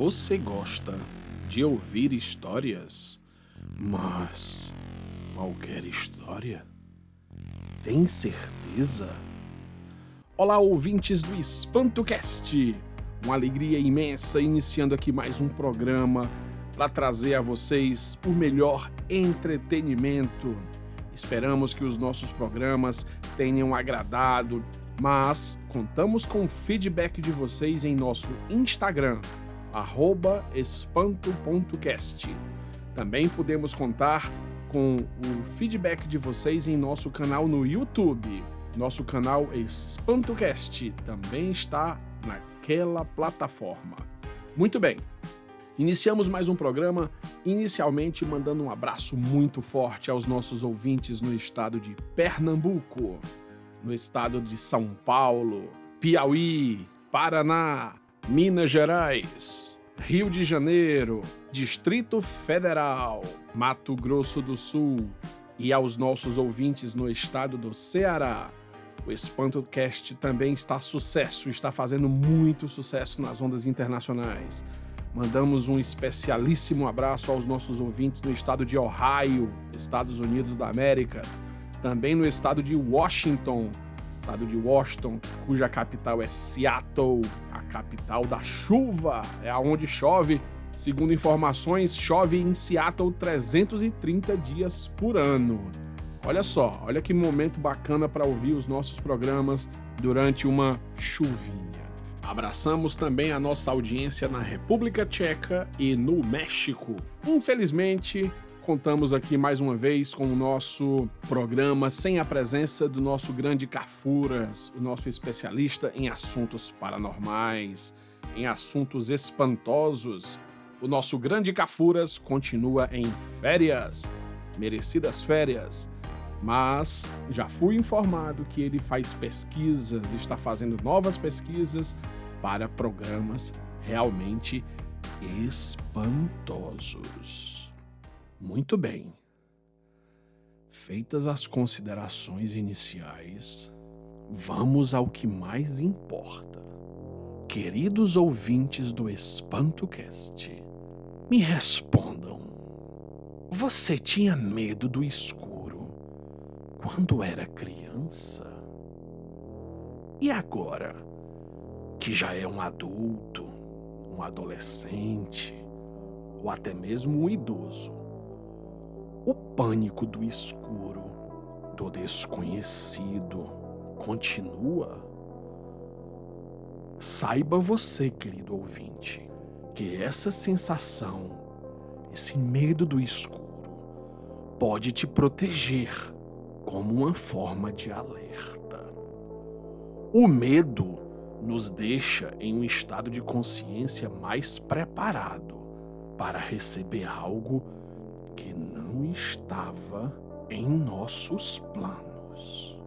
Você gosta de ouvir histórias? Mas qualquer história? Tem certeza? Olá, ouvintes do EspantoCast! Uma alegria imensa iniciando aqui mais um programa para trazer a vocês o melhor entretenimento. Esperamos que os nossos programas tenham agradado, mas contamos com o feedback de vocês em nosso Instagram, espanto.cast. Também podemos contar com o feedback de vocês em nosso canal no YouTube. Nosso canal EspantoCast também está naquela plataforma. Muito bem, iniciamos mais um programa, inicialmente mandando um abraço muito forte aos nossos ouvintes no estado de Pernambuco, no estado de São Paulo, Piauí, Paraná, Minas Gerais, Rio de Janeiro, Distrito Federal, Mato Grosso do Sul e aos nossos ouvintes no estado do Ceará. O EspantoCast também está sucesso, está fazendo muito sucesso nas ondas internacionais. Mandamos um especialíssimo abraço aos nossos ouvintes no estado de Ohio, Estados Unidos da América, também no estado de Washington, estado de Washington, cuja capital é Seattle, capital da chuva, é aonde chove. Segundo informações, chove em Seattle 330 dias por ano. Olha só, olha que momento bacana para ouvir os nossos programas durante uma chuvinha. Abraçamos também a nossa audiência na República Tcheca e no México. Infelizmente, contamos aqui mais uma vez com o nosso programa sem a presença do nosso grande Cafuras, o nosso especialista em assuntos paranormais, em assuntos espantosos. O nosso grande Cafuras continua em férias, merecidas férias mas já fui informado que ele faz pesquisas, está fazendo novas pesquisas para programas realmente espantosos. Muito bem. Feitas as considerações iniciais, vamos ao que mais importa. Queridos ouvintes do EspantoCast, me respondam. Você tinha medo do escuro? quando era criança? E agora, que já é um adulto, um adolescente, ou até mesmo um idoso, o pânico do escuro, do desconhecido, continua? Saiba você, querido ouvinte, que essa sensação, esse medo do escuro, pode te proteger como uma forma de alerta. O medo nos deixa em um estado de consciência mais preparado para receber algo que não estava em nossos planos.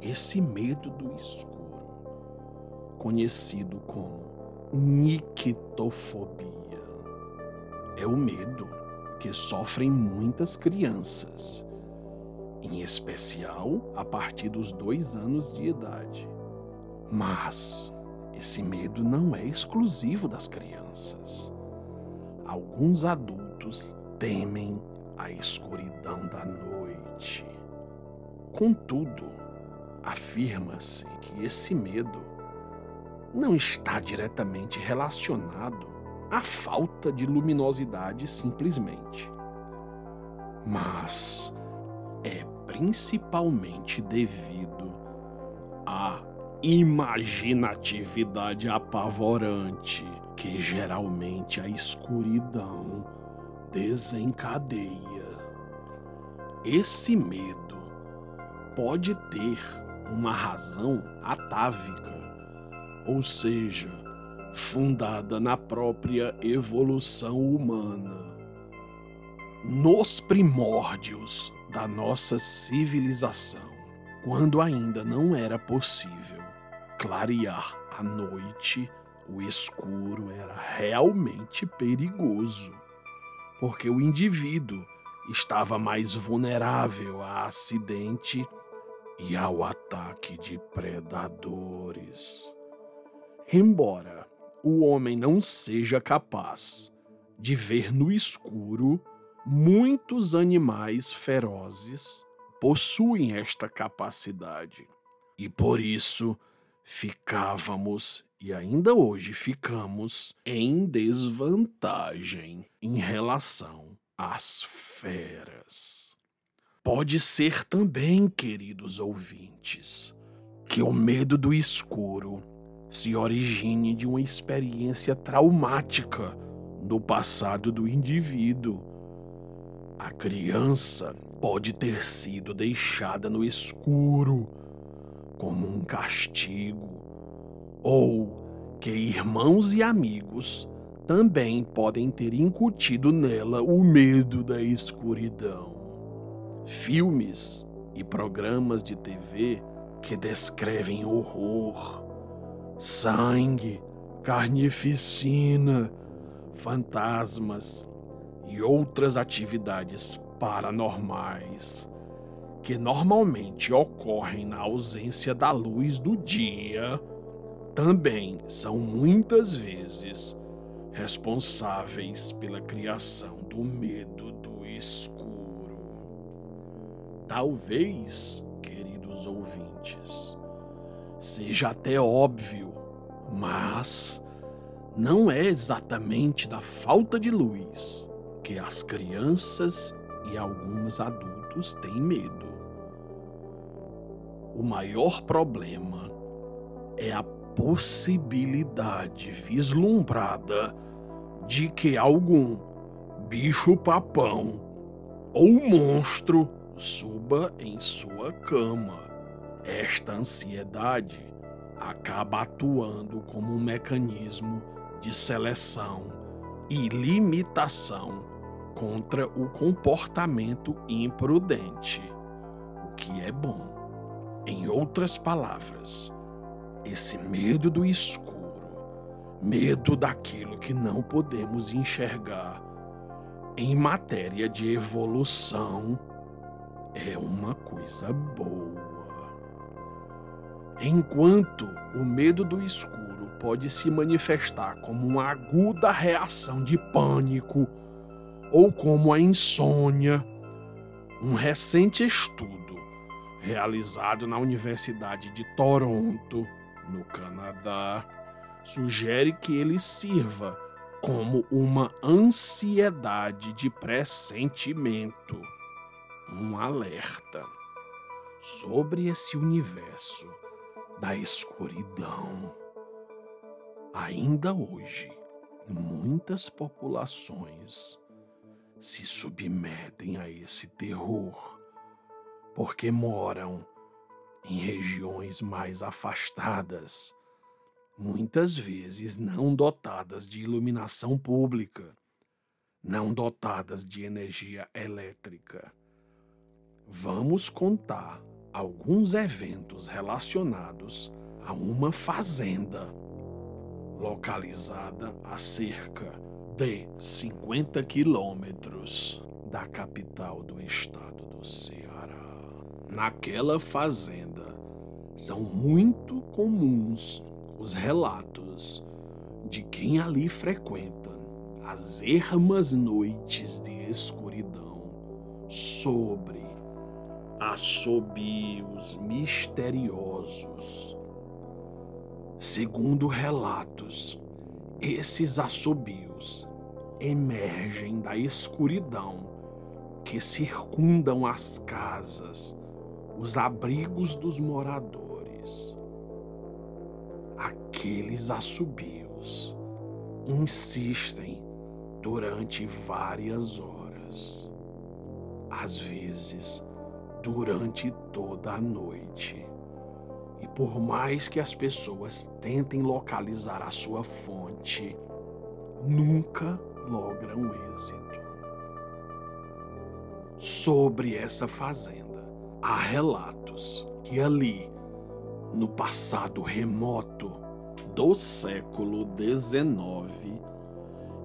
Esse medo do escuro, conhecido como nictofobia, é o medo que sofrem muitas crianças em especial a partir dos dois anos de idade. Mas esse medo não é exclusivo das crianças. Alguns adultos temem a escuridão da noite. Contudo, afirma-se que esse medo não está diretamente relacionado à falta de luminosidade simplesmente. Mas é principalmente devido à imaginatividade apavorante que geralmente a escuridão desencadeia. Esse medo pode ter uma razão atávica, ou seja, fundada na própria evolução humana. Nos primórdios da nossa civilização, quando ainda não era possível clarear a noite, o escuro era realmente perigoso, porque o indivíduo estava mais vulnerável a acidente e ao ataque de predadores. Embora o homem não seja capaz de ver no escuro, muitos animais ferozes possuem esta capacidade. E por isso ficávamos e ainda hoje ficamos em desvantagem em relação às feras. Pode ser também, queridos ouvintes, que o medo do escuro se origine de uma experiência traumática no passado do indivíduo. A criança pode ter sido deixada no escuro como um castigo ou que irmãos e amigos também podem ter incutido nela o medo da escuridão. Filmes e programas de TV que descrevem horror, sangue, carnificina, fantasmas e outras atividades paranormais que normalmente ocorrem na ausência da luz do dia também são muitas vezes responsáveis pela criação do medo do escuro. Talvez, queridos ouvintes, seja até óbvio, mas não é exatamente da falta de luz que as crianças e alguns adultos têm medo. O maior problema é a possibilidade vislumbrada de que algum bicho-papão ou monstro suba em sua cama. Esta ansiedade acaba atuando como um mecanismo de seleção e limitação contra o comportamento imprudente, o que é bom. Em outras palavras, esse medo do escuro, medo daquilo que não podemos enxergar, em matéria de evolução, é uma coisa boa. Enquanto o medo do escuro pode se manifestar como uma aguda reação de pânico ou como a insônia, um recente estudo realizado na Universidade de Toronto no Canadá, sugere que ele sirva como uma ansiedade de pressentimento, um alerta sobre esse universo da escuridão. Ainda hoje, muitas populações se submetem a esse terror porque moram em regiões mais afastadas, muitas vezes não dotadas de iluminação pública, não dotadas de energia elétrica. Vamos contar alguns eventos relacionados a uma fazenda localizada a cerca de 50 quilômetros da capital do estado do Ceará. Naquela fazenda são muito comuns os relatos de quem ali frequenta as ermas noites de escuridão sobre assobios misteriosos. Segundo relatos, esses assobios emergem da escuridão que circundam as casas os abrigos dos moradores. Aqueles assobios insistem durante várias horas, às vezes durante toda a noite. E por mais que as pessoas tentem localizar a sua fonte, nunca logram êxito. Sobre essa fazenda, Há relatos que ali, no passado remoto do século XIX,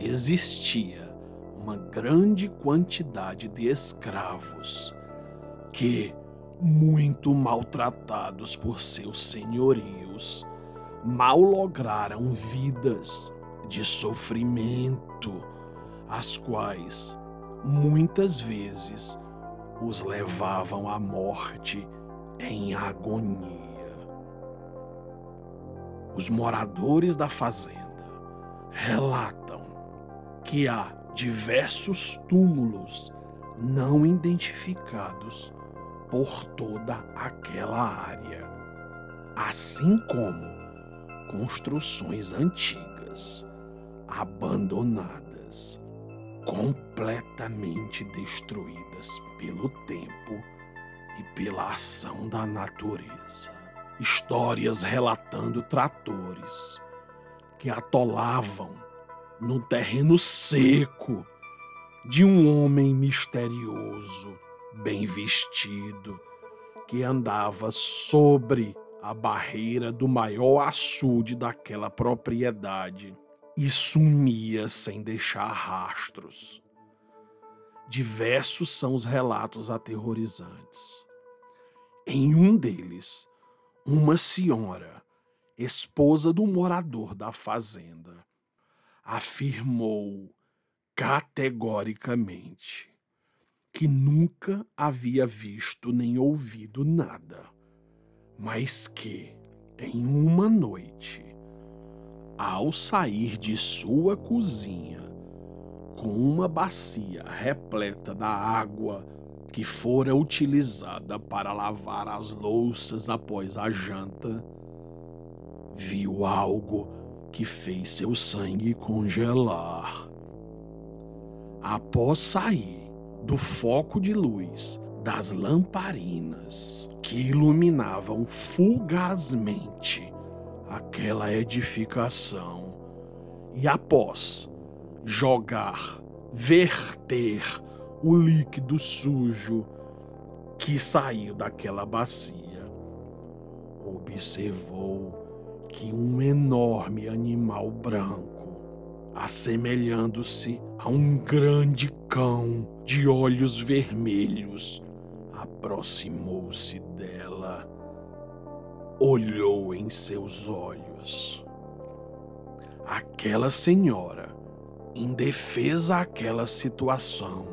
existia uma grande quantidade de escravos que, muito maltratados por seus senhorios, mal lograram vidas de sofrimento, as quais muitas vezes os levavam à morte em agonia. Os moradores da fazenda relatam que há diversos túmulos não identificados por toda aquela área, assim como construções antigas, abandonadas, completamente destruídas pelo tempo e pela ação da natureza. Histórias relatando tratores que atolavam no terreno seco de um homem misterioso, bem vestido, que andava sobre a barreira do maior açude daquela propriedade e sumia sem deixar rastros. Diversos são os relatos aterrorizantes. Em um deles, uma senhora, esposa do morador da fazenda, afirmou categoricamente que nunca havia visto nem ouvido nada, mas que, em uma noite, ao sair de sua cozinha, com uma bacia repleta da água que fora utilizada para lavar as louças após a janta, viu algo que fez seu sangue congelar. Após sair do foco de luz das lamparinas que iluminavam fugazmente aquela edificação, e após jogar, verter o líquido sujo que saiu daquela bacia, observou que um enorme animal branco assemelhando-se a um grande cão de olhos vermelhos, aproximou-se dela, olhou em seus olhos. Aquela senhora, em defesa àquela situação,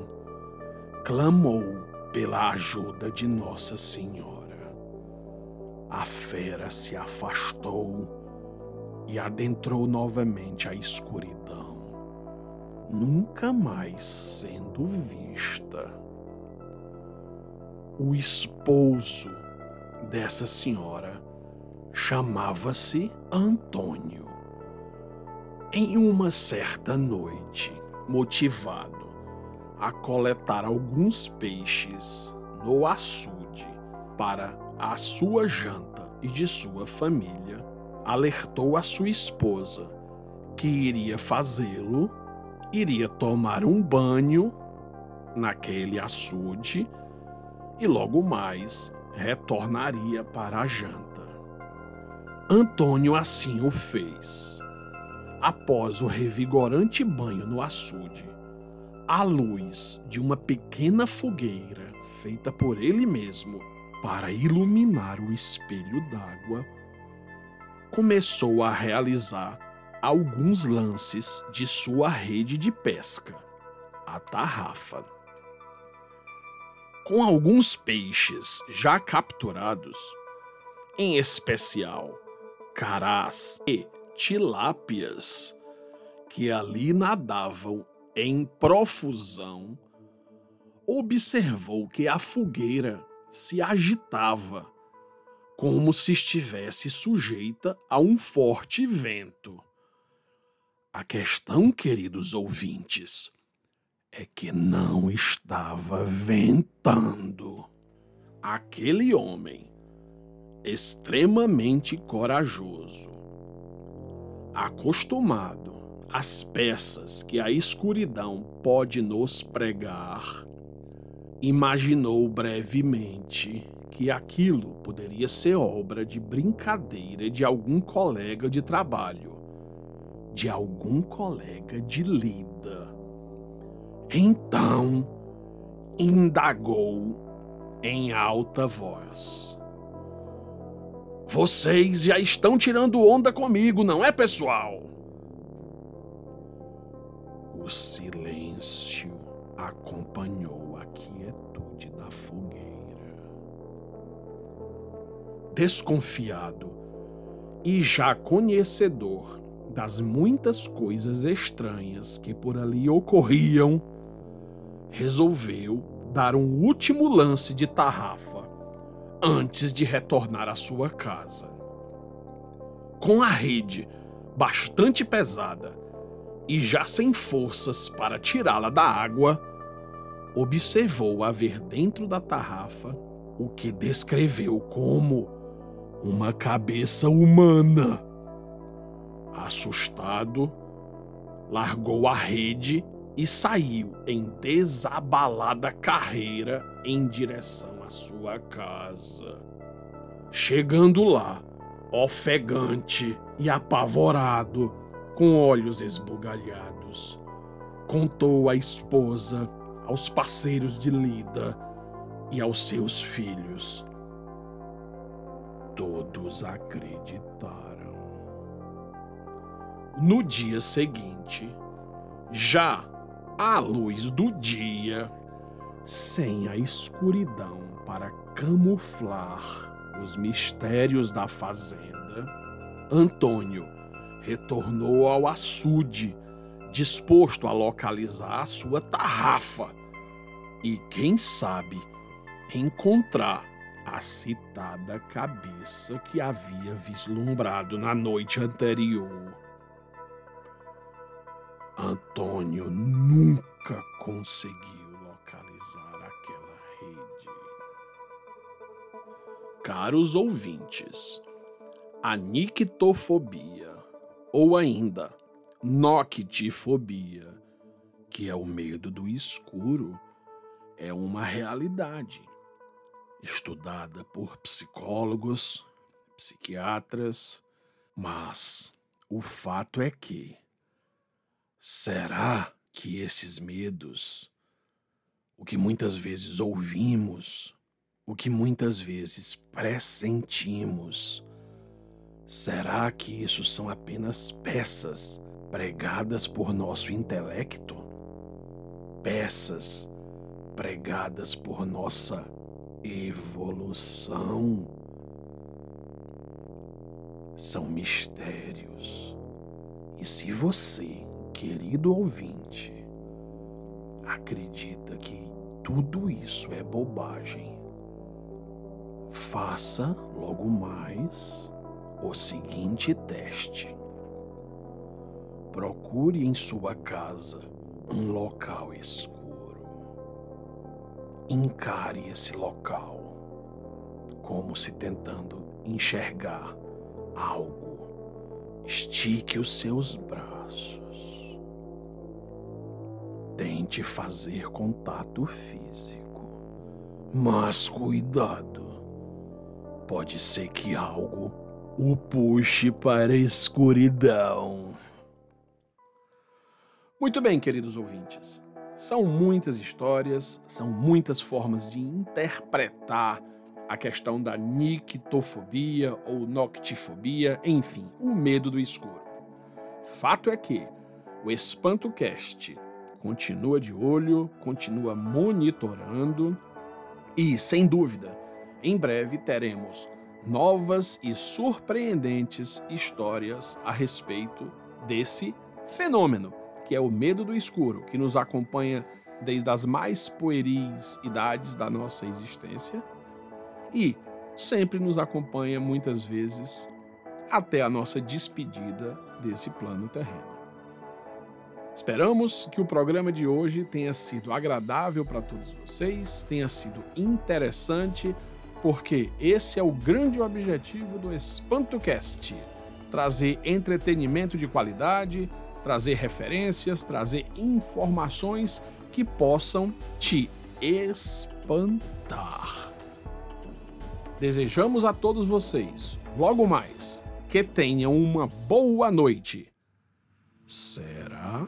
clamou pela ajuda de Nossa Senhora. A fera se afastou e adentrou novamente a escuridão, nunca mais sendo vista. O esposo dessa senhora chamava-se Antônio. Em uma certa noite, motivado a coletar alguns peixes no açude para a sua janta e de sua família, alertou a sua esposa que iria fazê-lo, iria tomar um banho naquele açude e logo mais retornaria para a janta. Antônio assim o fez. Após o revigorante banho no açude, à luz de uma pequena fogueira feita por ele mesmo para iluminar o espelho d'água, começou a realizar alguns lances de sua rede de pesca, a tarrafa. Com alguns peixes já capturados, em especial carás e tilápias, que ali nadavam em profusão, observou que a fogueira se agitava como se estivesse sujeita a um forte vento. A questão, queridos ouvintes, é que não estava ventando. Aquele homem, extremamente corajoso, acostumado às peças que a escuridão pode nos pregar, imaginou brevemente que aquilo poderia ser obra de brincadeira de algum colega de trabalho, de algum colega de lida. Então, indagou em alta voz: Vocês já estão tirando onda comigo, não é, pessoal? O silêncio acompanhou a quietude da fogueira. Desconfiado e já conhecedor das muitas coisas estranhas que por ali ocorriam, resolveu dar um último lance de tarrafa antes de retornar à sua casa. Com a rede bastante pesada e já sem forças para tirá-la da água, observou haver dentro da tarrafa o que descreveu como uma cabeça humana. Assustado, largou a rede e saiu em desabalada carreira em direção à sua casa. Chegando lá, ofegante e apavorado, com olhos esbugalhados, contou à esposa, aos parceiros de lida e aos seus filhos. Todos acreditaram. No dia seguinte, já à luz do dia, sem a escuridão para camuflar os mistérios da fazenda, Antônio retornou ao açude, disposto a localizar a sua tarrafa e, quem sabe, encontrar a citada cabeça que havia vislumbrado na noite anterior. Antônio nunca conseguiu Caros ouvintes, a nictofobia, ou ainda noctifobia, que é o medo do escuro, é uma realidade estudada por psicólogos, psiquiatras, mas o fato é que Será que esses medos, o que muitas vezes ouvimos, o que muitas vezes pressentimos, será que isso são apenas peças pregadas por nosso intelecto? Peças pregadas por nossa evolução? São mistérios. E se você querido ouvinte, acredita que tudo isso é bobagem, faça logo mais o seguinte teste. Procure em sua casa um local escuro. Encare esse local como se tentando enxergar algo. Estique os seus braços Tente fazer contato físico. Mas cuidado. Pode ser que algo o puxe para a escuridão. Muito bem, queridos ouvintes. São muitas histórias, são muitas formas de interpretar a questão da nictofobia ou noctifobia, enfim, o medo do escuro. Fato é que o Espanto Cast continua de olho, continua monitorando e, sem dúvida, em breve teremos novas e surpreendentes histórias a respeito desse fenômeno, que é o medo do escuro, que nos acompanha desde as mais pueris idades da nossa existência e sempre nos acompanha muitas vezes até a nossa despedida desse plano terreno. Esperamos que o programa de hoje tenha sido agradável para todos vocês, tenha sido interessante, porque esse é o grande objetivo do EspantoCast: trazer entretenimento de qualidade, trazer referências, trazer informações que possam te espantar. Desejamos a todos vocês, logo mais, que tenham uma boa noite. Será?